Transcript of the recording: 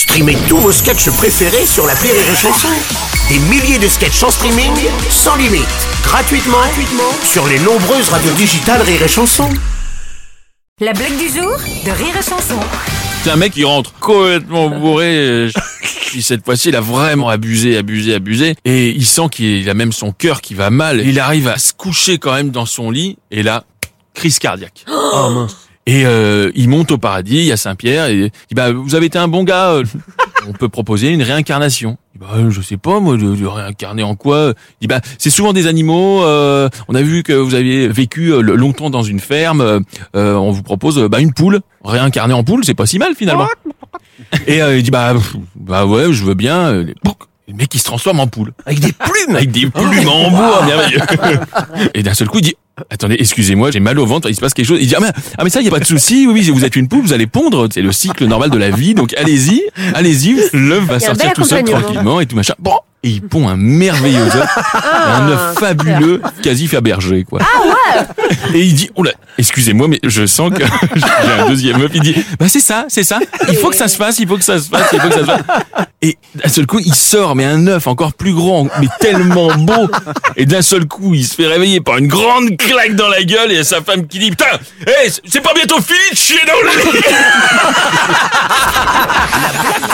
Streamez tous vos sketchs préférés sur la Rire et Chanson. Des milliers de sketchs en streaming, sans limite, gratuitement, gratuitement sur les nombreuses radios digitales Rire et Chanson. La blague du jour de Rire et Chanson. C'est un mec qui rentre complètement bourré. euh, Puis cette fois-ci, il a vraiment abusé, abusé, abusé. Et il sent qu'il a même son cœur qui va mal. Il arrive à se coucher quand même dans son lit. Et là, crise cardiaque. Et euh, il monte au paradis, à Saint-Pierre, et il dit, bah, vous avez été un bon gars, euh, on peut proposer une réincarnation. Il dit, bah, je sais pas, moi, de, de réincarner en quoi Il dit, bah, c'est souvent des animaux, euh, on a vu que vous aviez vécu euh, longtemps dans une ferme, euh, euh, on vous propose euh, bah, une poule, réincarner en poule, c'est pas si mal finalement. Et euh, il dit, bah, bah ouais, je veux bien. euh, Le mec, il se transforme en poule. Avec des plumes Avec des plumes en bois, merveilleux. Et d'un seul coup, il dit, attendez, excusez-moi, j'ai mal au ventre, il se passe quelque chose. Il dit, ah mais, ah, mais ça, il y a pas de souci, oui, oui, vous êtes une poule, vous allez pondre, c'est le cycle normal de la vie, donc allez-y, allez-y, l'œuf va sortir tout seul tranquillement et tout machin. Bon, et il pond un merveilleux œuf, un œuf fabuleux, quasi Fabergé, quoi. Et il dit, oh là, excusez-moi, mais je sens que j'ai un deuxième œuf. Il dit, bah c'est ça, c'est ça. Il faut que ça se fasse, il faut que ça se fasse, il faut que ça se fasse. Et d'un seul coup, il sort, mais un œuf encore plus grand, mais tellement beau. Et d'un seul coup, il se fait réveiller par une grande claque dans la gueule et sa femme qui dit, putain, hé, c'est pas bientôt fini de chier dans le lit